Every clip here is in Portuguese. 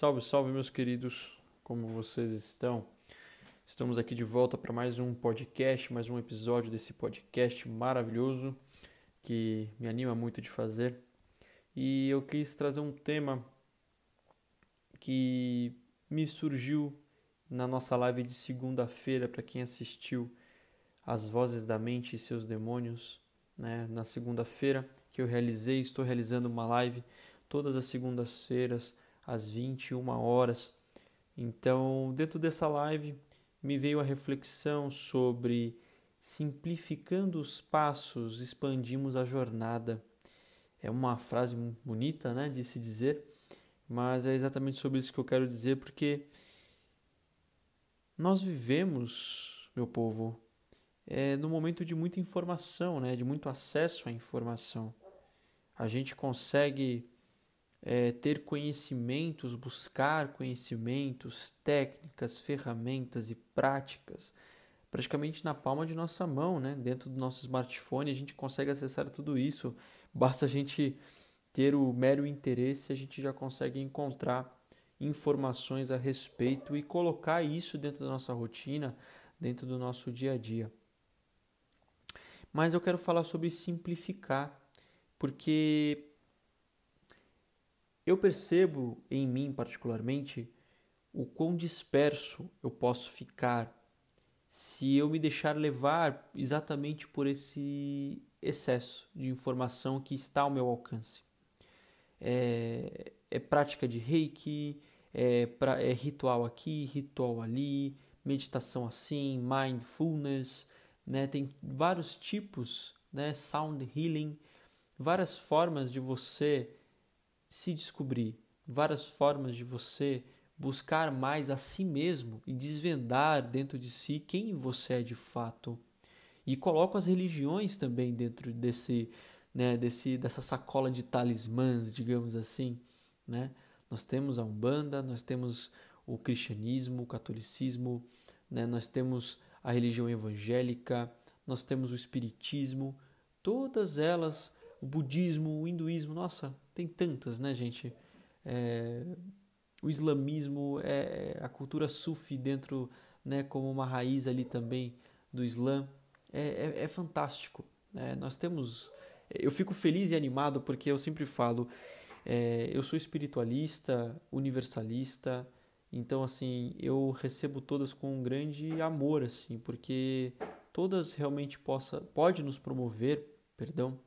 Salve, salve, meus queridos, como vocês estão? Estamos aqui de volta para mais um podcast, mais um episódio desse podcast maravilhoso que me anima muito de fazer. E eu quis trazer um tema que me surgiu na nossa live de segunda-feira, para quem assistiu As Vozes da Mente e Seus Demônios, né? na segunda-feira que eu realizei, estou realizando uma live todas as segundas-feiras às 21 horas. Então, dentro dessa live, me veio a reflexão sobre simplificando os passos, expandimos a jornada. É uma frase bonita, né, de se dizer, mas é exatamente sobre isso que eu quero dizer, porque nós vivemos, meu povo, é, no momento de muita informação, né, de muito acesso à informação. A gente consegue é, ter conhecimentos, buscar conhecimentos, técnicas, ferramentas e práticas praticamente na palma de nossa mão, né? Dentro do nosso smartphone a gente consegue acessar tudo isso. Basta a gente ter o mero interesse, a gente já consegue encontrar informações a respeito e colocar isso dentro da nossa rotina, dentro do nosso dia a dia. Mas eu quero falar sobre simplificar, porque eu percebo em mim, particularmente, o quão disperso eu posso ficar se eu me deixar levar exatamente por esse excesso de informação que está ao meu alcance. É, é prática de reiki, é, pra, é ritual aqui, ritual ali, meditação assim, mindfulness, né? tem vários tipos, né? sound healing, várias formas de você se descobrir, várias formas de você buscar mais a si mesmo e desvendar dentro de si quem você é de fato. E coloco as religiões também dentro desse, né, desse dessa sacola de talismãs, digamos assim, né? Nós temos a Umbanda, nós temos o cristianismo, o catolicismo, né? Nós temos a religião evangélica, nós temos o espiritismo, todas elas o budismo, o hinduísmo, nossa, tem tantas, né, gente? É, o islamismo, é, a cultura sufi dentro, né, como uma raiz ali também do Islã, é, é, é fantástico. Né? Nós temos, eu fico feliz e animado porque eu sempre falo, é, eu sou espiritualista, universalista, então assim eu recebo todas com um grande amor, assim, porque todas realmente possa, pode nos promover, perdão,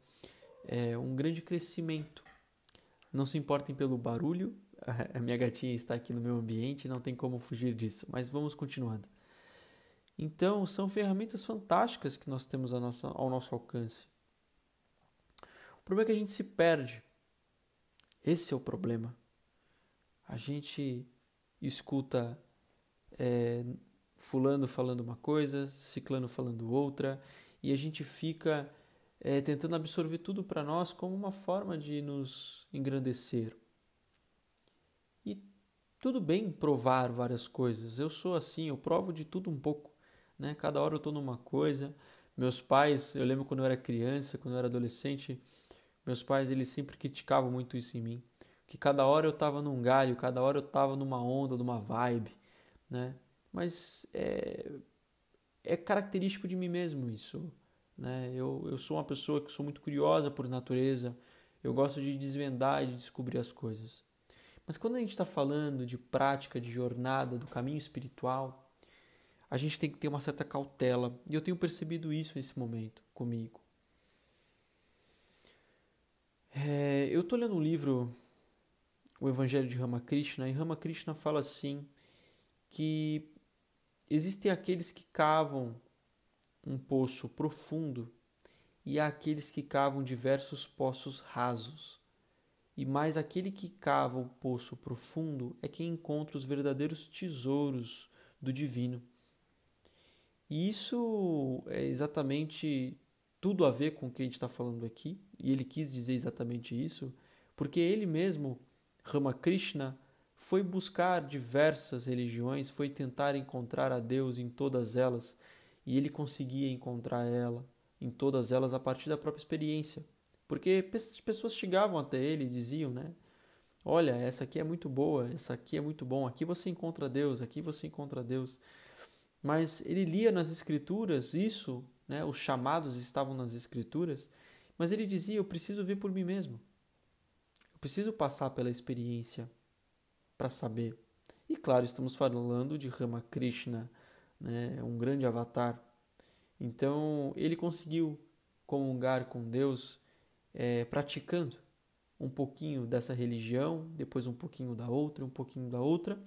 é, um grande crescimento. Não se importem pelo barulho, a minha gatinha está aqui no meu ambiente, não tem como fugir disso, mas vamos continuando. Então, são ferramentas fantásticas que nós temos ao nosso alcance. O problema é que a gente se perde. Esse é o problema. A gente escuta é, Fulano falando uma coisa, Ciclano falando outra, e a gente fica é, tentando absorver tudo para nós como uma forma de nos engrandecer. E tudo bem provar várias coisas. Eu sou assim, eu provo de tudo um pouco. Né? Cada hora eu estou numa coisa. Meus pais, eu lembro quando eu era criança, quando eu era adolescente, meus pais eles sempre criticavam muito isso em mim. Que cada hora eu estava num galho, cada hora eu estava numa onda, numa vibe. Né? Mas é, é característico de mim mesmo isso. Né? Eu, eu sou uma pessoa que sou muito curiosa por natureza, eu gosto de desvendar e de descobrir as coisas. Mas quando a gente está falando de prática, de jornada, do caminho espiritual, a gente tem que ter uma certa cautela. E eu tenho percebido isso nesse momento comigo. É, eu estou lendo um livro, O Evangelho de Ramakrishna, e Ramakrishna fala assim que existem aqueles que cavam um poço profundo e há aqueles que cavam diversos poços rasos. E mais aquele que cava o poço profundo é quem encontra os verdadeiros tesouros do divino. E isso é exatamente tudo a ver com o que a gente está falando aqui, e ele quis dizer exatamente isso, porque ele mesmo, Ramakrishna, foi buscar diversas religiões, foi tentar encontrar a Deus em todas elas, e ele conseguia encontrar ela em todas elas a partir da própria experiência. Porque pessoas chegavam até ele e diziam, né? Olha, essa aqui é muito boa, essa aqui é muito bom. Aqui você encontra Deus, aqui você encontra Deus. Mas ele lia nas escrituras isso, né? Os chamados estavam nas escrituras, mas ele dizia: "Eu preciso ver por mim mesmo. Eu preciso passar pela experiência para saber". E claro, estamos falando de Ramakrishna, né? Um grande avatar. Então, ele conseguiu comungar com Deus é, praticando um pouquinho dessa religião, depois um pouquinho da outra, um pouquinho da outra,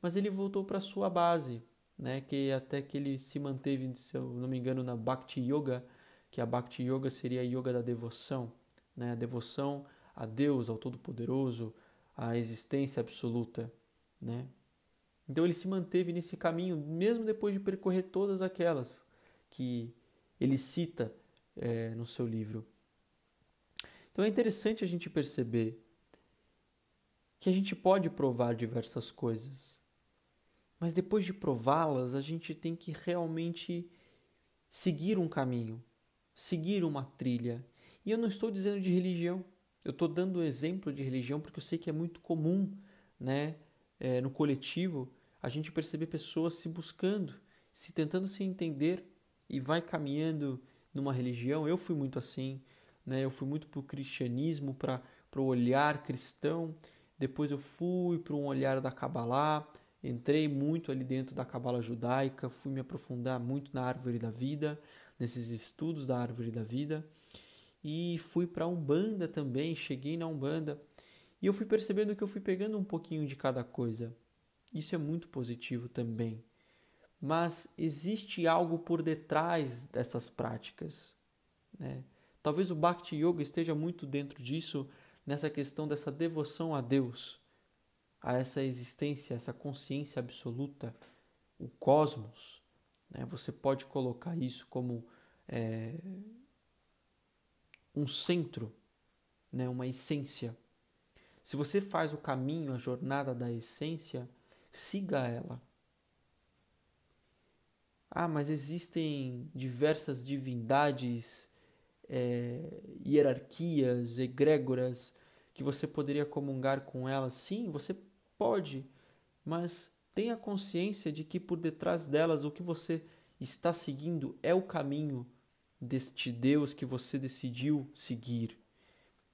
mas ele voltou para sua base, né, que até que ele se manteve, se eu não me engano, na Bhakti Yoga, que a Bhakti Yoga seria a yoga da devoção, né, a devoção a Deus, ao Todo-Poderoso, à existência absoluta, né? Então ele se manteve nesse caminho, mesmo depois de percorrer todas aquelas que ele cita é, no seu livro. Então é interessante a gente perceber que a gente pode provar diversas coisas, mas depois de prová-las, a gente tem que realmente seguir um caminho, seguir uma trilha. E eu não estou dizendo de religião, eu estou dando o exemplo de religião porque eu sei que é muito comum né, é, no coletivo a gente perceber pessoas se buscando, se tentando se entender e vai caminhando numa religião. Eu fui muito assim, né? Eu fui muito para o cristianismo, para o olhar cristão. Depois eu fui para um olhar da Kabbalah, entrei muito ali dentro da Kabbalah judaica, fui me aprofundar muito na árvore da vida, nesses estudos da árvore da vida. E fui para a Umbanda também, cheguei na Umbanda. E eu fui percebendo que eu fui pegando um pouquinho de cada coisa. Isso é muito positivo também. Mas existe algo por detrás dessas práticas. Né? Talvez o Bhakti Yoga esteja muito dentro disso, nessa questão dessa devoção a Deus, a essa existência, essa consciência absoluta, o cosmos. Né? Você pode colocar isso como é, um centro, né? uma essência. Se você faz o caminho, a jornada da essência, siga ela. Ah, mas existem diversas divindades é, hierarquias, egrégoras, que você poderia comungar com elas. Sim, você pode, mas tenha consciência de que por detrás delas o que você está seguindo é o caminho deste Deus que você decidiu seguir.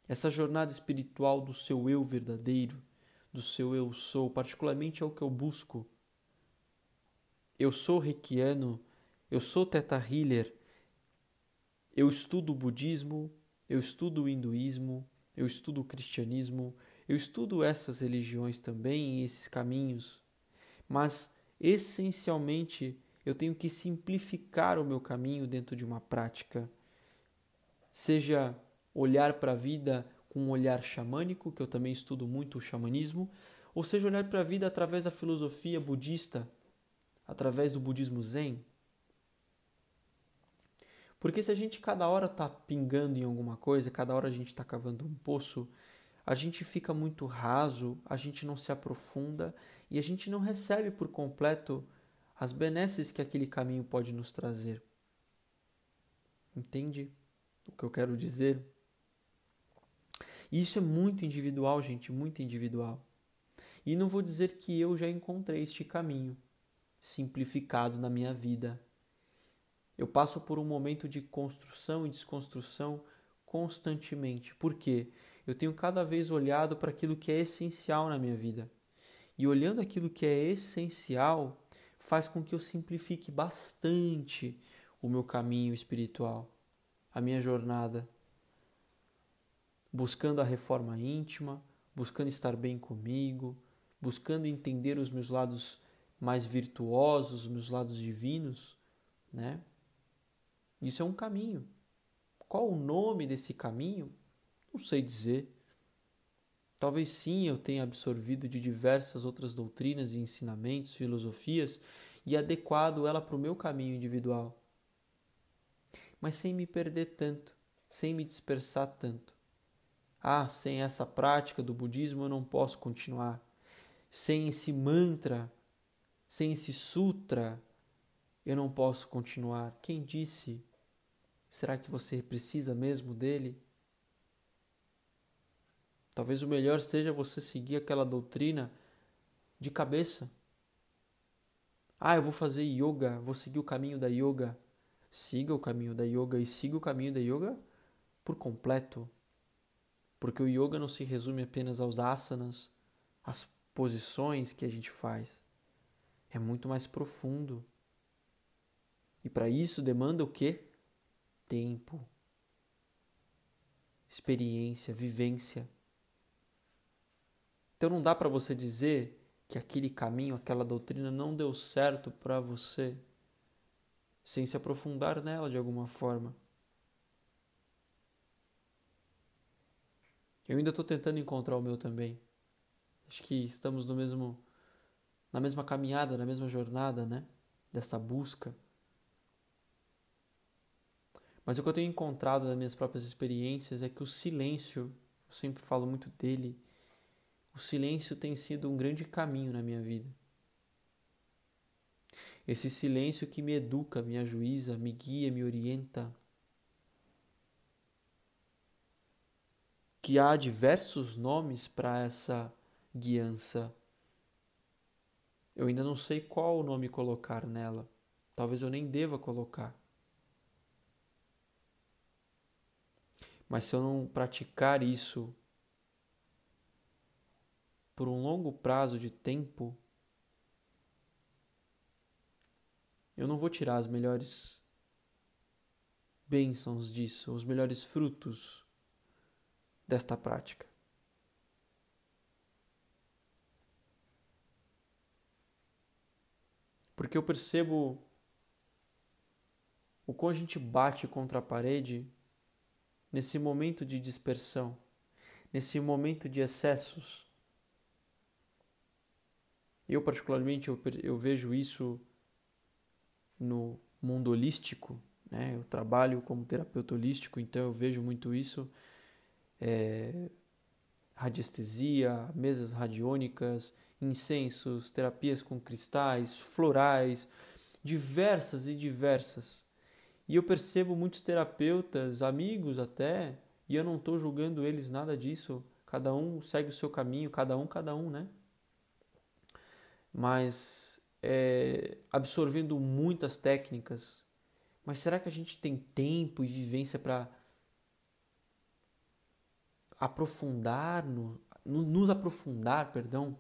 Essa jornada espiritual do seu eu verdadeiro, do seu eu sou, particularmente é o que eu busco. Eu sou reikiano, eu sou teta healer, eu estudo o budismo, eu estudo o hinduísmo, eu estudo o cristianismo, eu estudo essas religiões também e esses caminhos, mas essencialmente eu tenho que simplificar o meu caminho dentro de uma prática. Seja olhar para a vida com um olhar xamânico, que eu também estudo muito o xamanismo, ou seja olhar para a vida através da filosofia budista, através do budismo zen, porque se a gente cada hora está pingando em alguma coisa, cada hora a gente está cavando um poço, a gente fica muito raso, a gente não se aprofunda e a gente não recebe por completo as benesses que aquele caminho pode nos trazer. Entende o que eu quero dizer? E isso é muito individual, gente, muito individual. E não vou dizer que eu já encontrei este caminho simplificado na minha vida eu passo por um momento de construção e desconstrução constantemente. Por quê? Eu tenho cada vez olhado para aquilo que é essencial na minha vida. E olhando aquilo que é essencial, faz com que eu simplifique bastante o meu caminho espiritual, a minha jornada. Buscando a reforma íntima, buscando estar bem comigo, buscando entender os meus lados mais virtuosos, os meus lados divinos, né? Isso é um caminho. Qual o nome desse caminho? Não sei dizer. Talvez sim eu tenha absorvido de diversas outras doutrinas e ensinamentos, filosofias e adequado ela para o meu caminho individual. Mas sem me perder tanto, sem me dispersar tanto. Ah, sem essa prática do budismo eu não posso continuar. Sem esse mantra, sem esse sutra, eu não posso continuar. Quem disse? Será que você precisa mesmo dele? Talvez o melhor seja você seguir aquela doutrina de cabeça. Ah, eu vou fazer yoga, vou seguir o caminho da yoga. Siga o caminho da yoga e siga o caminho da yoga por completo. Porque o yoga não se resume apenas aos asanas, às posições que a gente faz. É muito mais profundo. E para isso demanda o quê? Tempo, experiência, vivência. Então não dá para você dizer que aquele caminho, aquela doutrina não deu certo para você sem se aprofundar nela de alguma forma. Eu ainda estou tentando encontrar o meu também. Acho que estamos no mesmo, na mesma caminhada, na mesma jornada, né? Dessa busca. Mas o que eu tenho encontrado nas minhas próprias experiências é que o silêncio, eu sempre falo muito dele, o silêncio tem sido um grande caminho na minha vida. Esse silêncio que me educa, me ajuiza, me guia, me orienta. Que há diversos nomes para essa guiança. Eu ainda não sei qual o nome colocar nela. Talvez eu nem deva colocar. Mas se eu não praticar isso por um longo prazo de tempo, eu não vou tirar as melhores bênçãos disso, os melhores frutos desta prática. Porque eu percebo o quão a gente bate contra a parede nesse momento de dispersão, nesse momento de excessos, eu, particularmente, eu, eu vejo isso no mundo holístico, né? Eu trabalho como terapeuta holístico, então eu vejo muito isso. É, radiestesia, mesas radiônicas, incensos, terapias com cristais, florais, diversas e diversas. E eu percebo muitos terapeutas, amigos até, e eu não estou julgando eles nada disso. Cada um segue o seu caminho, cada um, cada um, né? mas é, absorvendo muitas técnicas. Mas será que a gente tem tempo e vivência para aprofundar, no, nos aprofundar, perdão,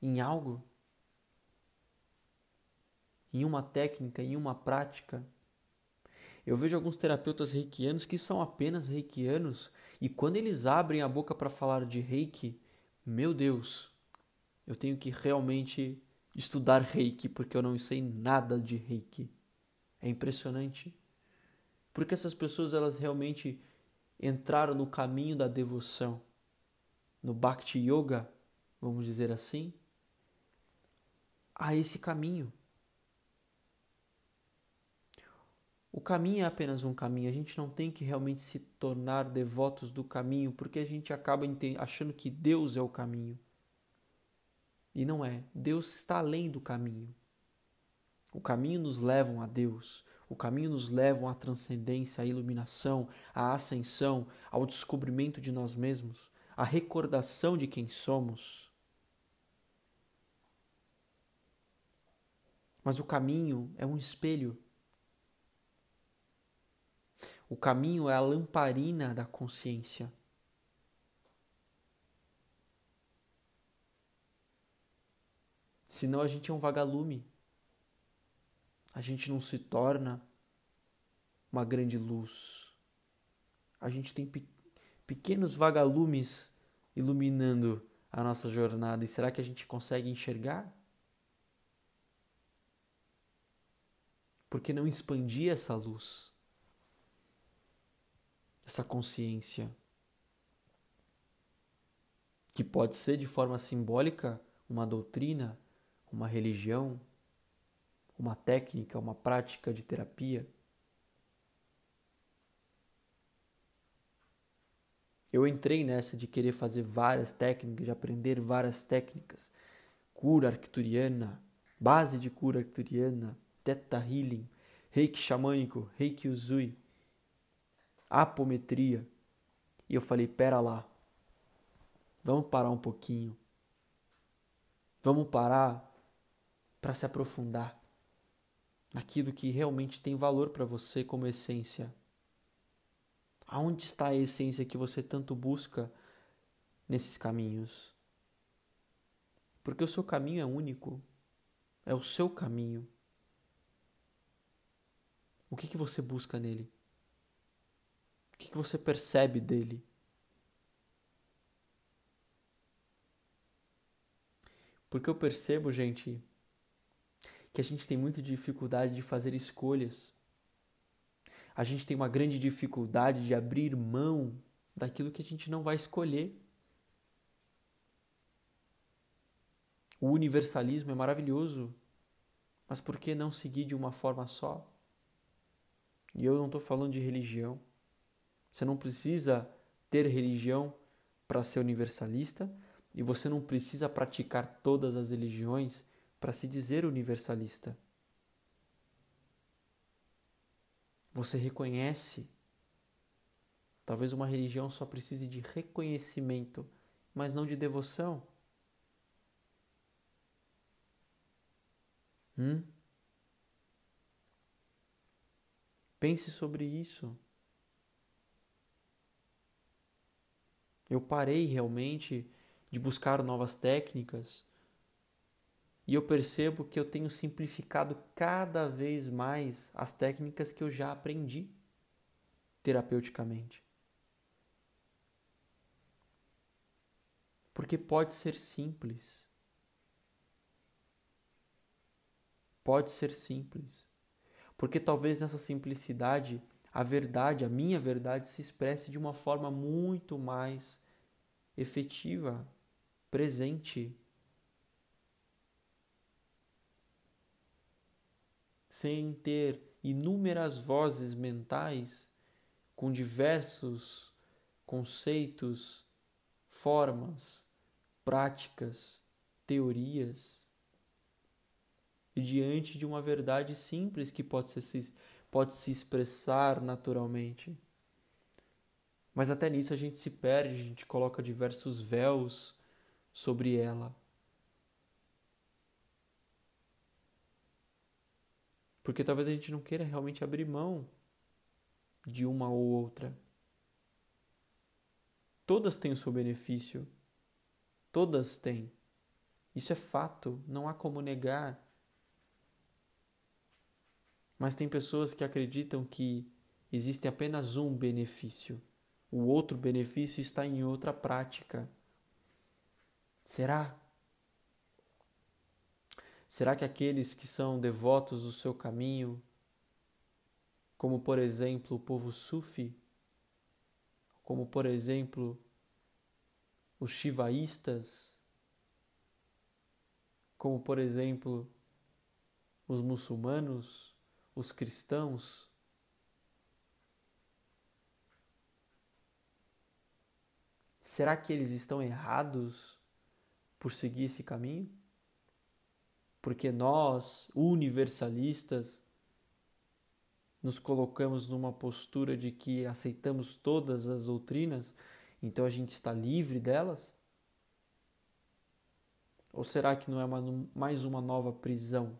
em algo? Em uma técnica, em uma prática? Eu vejo alguns terapeutas reikianos que são apenas reikianos e quando eles abrem a boca para falar de reiki, meu Deus, eu tenho que realmente estudar reiki porque eu não sei nada de reiki. É impressionante. Porque essas pessoas elas realmente entraram no caminho da devoção, no Bhakti Yoga, vamos dizer assim, a esse caminho. O caminho é apenas um caminho, a gente não tem que realmente se tornar devotos do caminho, porque a gente acaba achando que Deus é o caminho. E não é. Deus está além do caminho. O caminho nos leva a Deus. O caminho nos leva à transcendência, à iluminação, à ascensão, ao descobrimento de nós mesmos, à recordação de quem somos. Mas o caminho é um espelho. O caminho é a lamparina da consciência. Senão a gente é um vagalume. A gente não se torna uma grande luz. A gente tem pe pequenos vagalumes iluminando a nossa jornada. E será que a gente consegue enxergar? Por que não expandir essa luz? Essa consciência? Que pode ser de forma simbólica uma doutrina, uma religião, uma técnica, uma prática de terapia. Eu entrei nessa de querer fazer várias técnicas, de aprender várias técnicas. Cura arcturiana, base de cura arcturiana, teta healing, reiki xamânico, reiki usui, apometria. E eu falei: pera lá, vamos parar um pouquinho. Vamos parar para se aprofundar naquilo que realmente tem valor para você como essência. Aonde está a essência que você tanto busca nesses caminhos? Porque o seu caminho é único, é o seu caminho. O que, que você busca nele? O que, que você percebe dele? Porque eu percebo, gente, que a gente tem muita dificuldade de fazer escolhas. A gente tem uma grande dificuldade de abrir mão daquilo que a gente não vai escolher. O universalismo é maravilhoso, mas por que não seguir de uma forma só? E eu não estou falando de religião. Você não precisa ter religião para ser universalista e você não precisa praticar todas as religiões para se dizer universalista. Você reconhece. Talvez uma religião só precise de reconhecimento, mas não de devoção. Hum? Pense sobre isso. Eu parei realmente de buscar novas técnicas e eu percebo que eu tenho simplificado cada vez mais as técnicas que eu já aprendi terapeuticamente. Porque pode ser simples. Pode ser simples. Porque talvez nessa simplicidade a verdade, a minha verdade, se expresse de uma forma muito mais efetiva, presente sem ter inúmeras vozes mentais com diversos conceitos, formas, práticas, teorias, diante de uma verdade simples que pode, ser, pode se expressar naturalmente. Mas até nisso a gente se perde, a gente coloca diversos véus sobre ela. Porque talvez a gente não queira realmente abrir mão de uma ou outra. Todas têm o seu benefício. Todas têm. Isso é fato, não há como negar. Mas tem pessoas que acreditam que existe apenas um benefício. O outro benefício está em outra prática. Será? Será que aqueles que são devotos do seu caminho, como por exemplo o povo sufi, como por exemplo os shivaístas, como por exemplo os muçulmanos, os cristãos, será que eles estão errados por seguir esse caminho? Porque nós, universalistas, nos colocamos numa postura de que aceitamos todas as doutrinas, então a gente está livre delas? Ou será que não é uma, mais uma nova prisão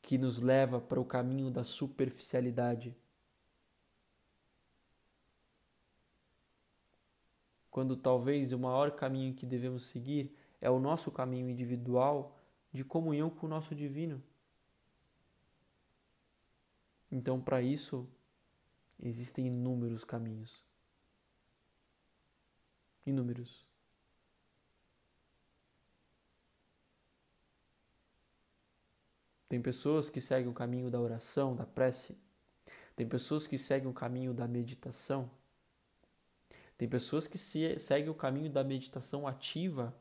que nos leva para o caminho da superficialidade? Quando talvez o maior caminho que devemos seguir é o nosso caminho individual de comunhão com o nosso divino. Então, para isso, existem inúmeros caminhos. Inúmeros. Tem pessoas que seguem o caminho da oração, da prece. Tem pessoas que seguem o caminho da meditação. Tem pessoas que seguem o caminho da meditação ativa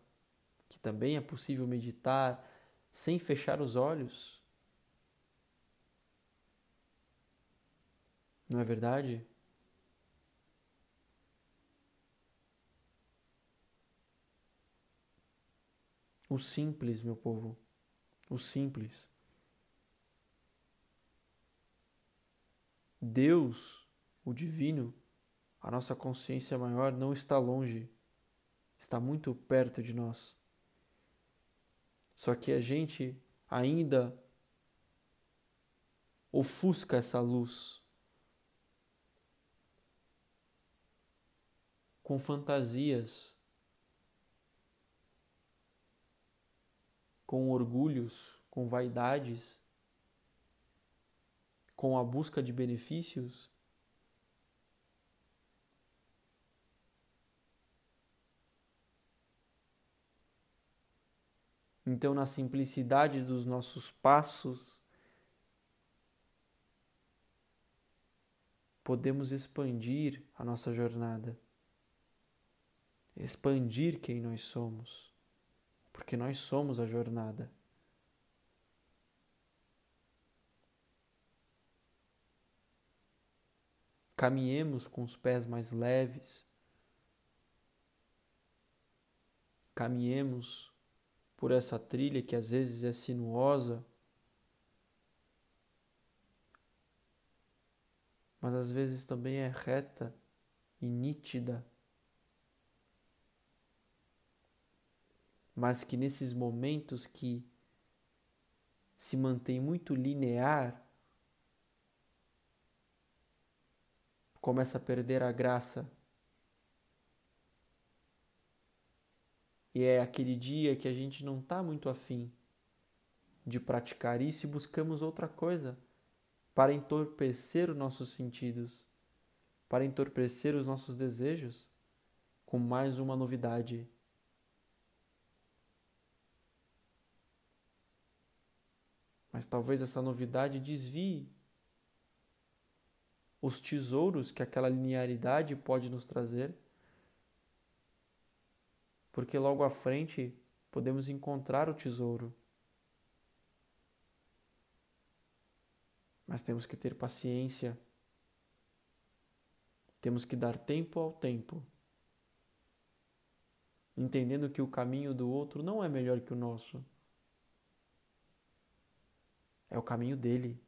que também é possível meditar sem fechar os olhos. Não é verdade? O simples, meu povo, o simples. Deus o divino, a nossa consciência maior não está longe, está muito perto de nós. Só que a gente ainda ofusca essa luz com fantasias, com orgulhos, com vaidades, com a busca de benefícios. Então, na simplicidade dos nossos passos, podemos expandir a nossa jornada, expandir quem nós somos, porque nós somos a jornada. Caminhemos com os pés mais leves, caminhemos por essa trilha que às vezes é sinuosa mas às vezes também é reta e nítida. Mas que nesses momentos que se mantém muito linear, começa a perder a graça. E é aquele dia que a gente não está muito afim de praticar isso e buscamos outra coisa para entorpecer os nossos sentidos, para entorpecer os nossos desejos com mais uma novidade. Mas talvez essa novidade desvie os tesouros que aquela linearidade pode nos trazer, porque logo à frente podemos encontrar o tesouro. Mas temos que ter paciência. Temos que dar tempo ao tempo. Entendendo que o caminho do outro não é melhor que o nosso. É o caminho dele.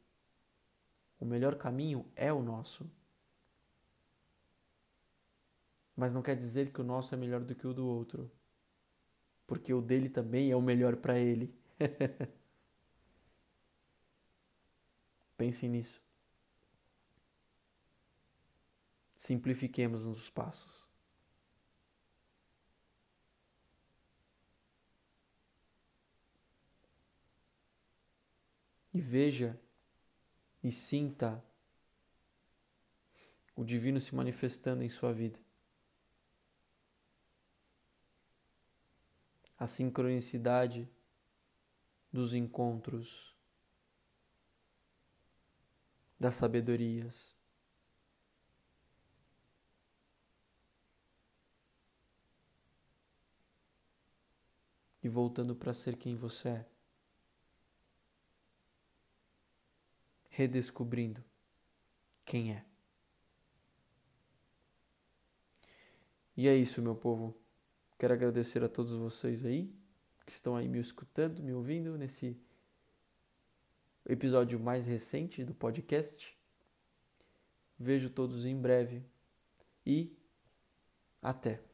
O melhor caminho é o nosso. Mas não quer dizer que o nosso é melhor do que o do outro. Porque o dele também é o melhor para ele. Pense nisso. Simplifiquemos os passos. E veja e sinta o divino se manifestando em sua vida. A sincronicidade dos encontros das sabedorias. E voltando para ser quem você é. Redescobrindo quem é. E é isso, meu povo. Quero agradecer a todos vocês aí que estão aí me escutando, me ouvindo nesse episódio mais recente do podcast. Vejo todos em breve e até!